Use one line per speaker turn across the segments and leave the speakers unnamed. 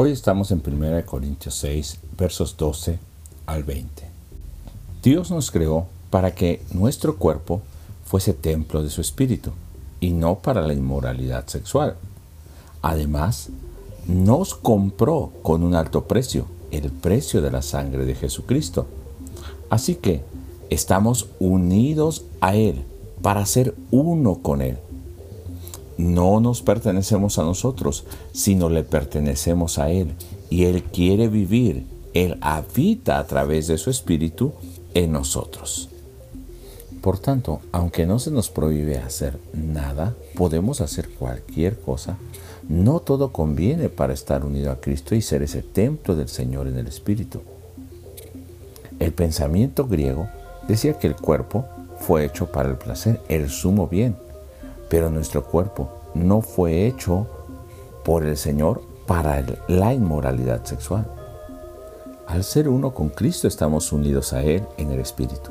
Hoy estamos en 1 Corintios 6, versos 12 al 20. Dios nos creó para que nuestro cuerpo fuese templo de su espíritu y no para la inmoralidad sexual. Además, nos compró con un alto precio, el precio de la sangre de Jesucristo. Así que estamos unidos a Él para ser uno con Él. No nos pertenecemos a nosotros, sino le pertenecemos a Él. Y Él quiere vivir, Él habita a través de su Espíritu en nosotros. Por tanto, aunque no se nos prohíbe hacer nada, podemos hacer cualquier cosa. No todo conviene para estar unido a Cristo y ser ese templo del Señor en el Espíritu. El pensamiento griego decía que el cuerpo fue hecho para el placer, el sumo bien, pero nuestro cuerpo no fue hecho por el Señor para la inmoralidad sexual. Al ser uno con Cristo estamos unidos a Él en el Espíritu.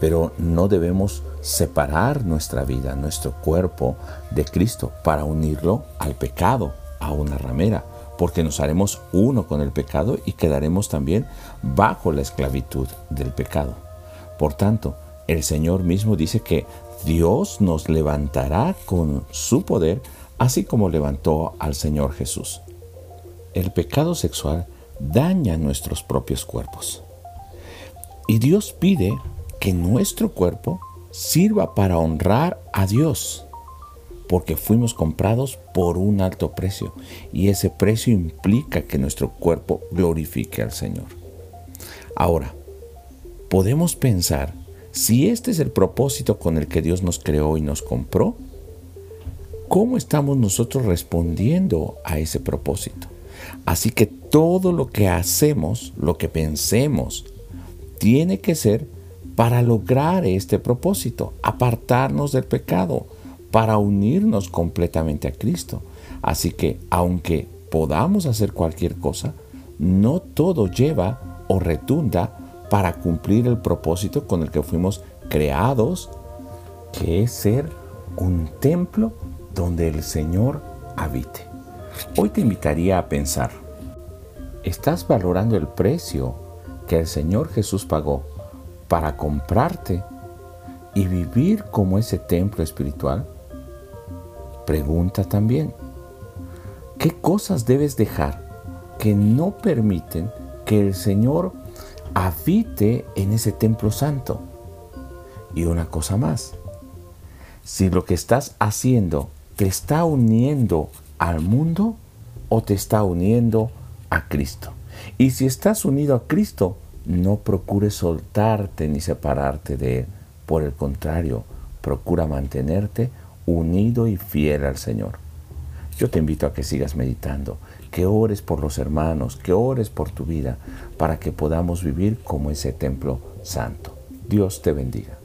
Pero no debemos separar nuestra vida, nuestro cuerpo de Cristo para unirlo al pecado, a una ramera, porque nos haremos uno con el pecado y quedaremos también bajo la esclavitud del pecado. Por tanto, el Señor mismo dice que Dios nos levantará con su poder, así como levantó al Señor Jesús. El pecado sexual daña nuestros propios cuerpos. Y Dios pide que nuestro cuerpo sirva para honrar a Dios, porque fuimos comprados por un alto precio y ese precio implica que nuestro cuerpo glorifique al Señor. Ahora, podemos pensar si este es el propósito con el que Dios nos creó y nos compró, ¿cómo estamos nosotros respondiendo a ese propósito? Así que todo lo que hacemos, lo que pensemos, tiene que ser para lograr este propósito, apartarnos del pecado, para unirnos completamente a Cristo. Así que aunque podamos hacer cualquier cosa, no todo lleva o retunda para cumplir el propósito con el que fuimos creados, que es ser un templo donde el Señor habite. Hoy te invitaría a pensar, ¿estás valorando el precio que el Señor Jesús pagó para comprarte y vivir como ese templo espiritual? Pregunta también, ¿qué cosas debes dejar que no permiten que el Señor habite en ese templo santo? Y una cosa más, si lo que estás haciendo te está uniendo al mundo o te está uniendo a Cristo. Y si estás unido a Cristo, no procures soltarte ni separarte de Él. Por el contrario, procura mantenerte unido y fiel al Señor. Yo te invito a que sigas meditando, que ores por los hermanos, que ores por tu vida, para que podamos vivir como ese templo santo. Dios te bendiga.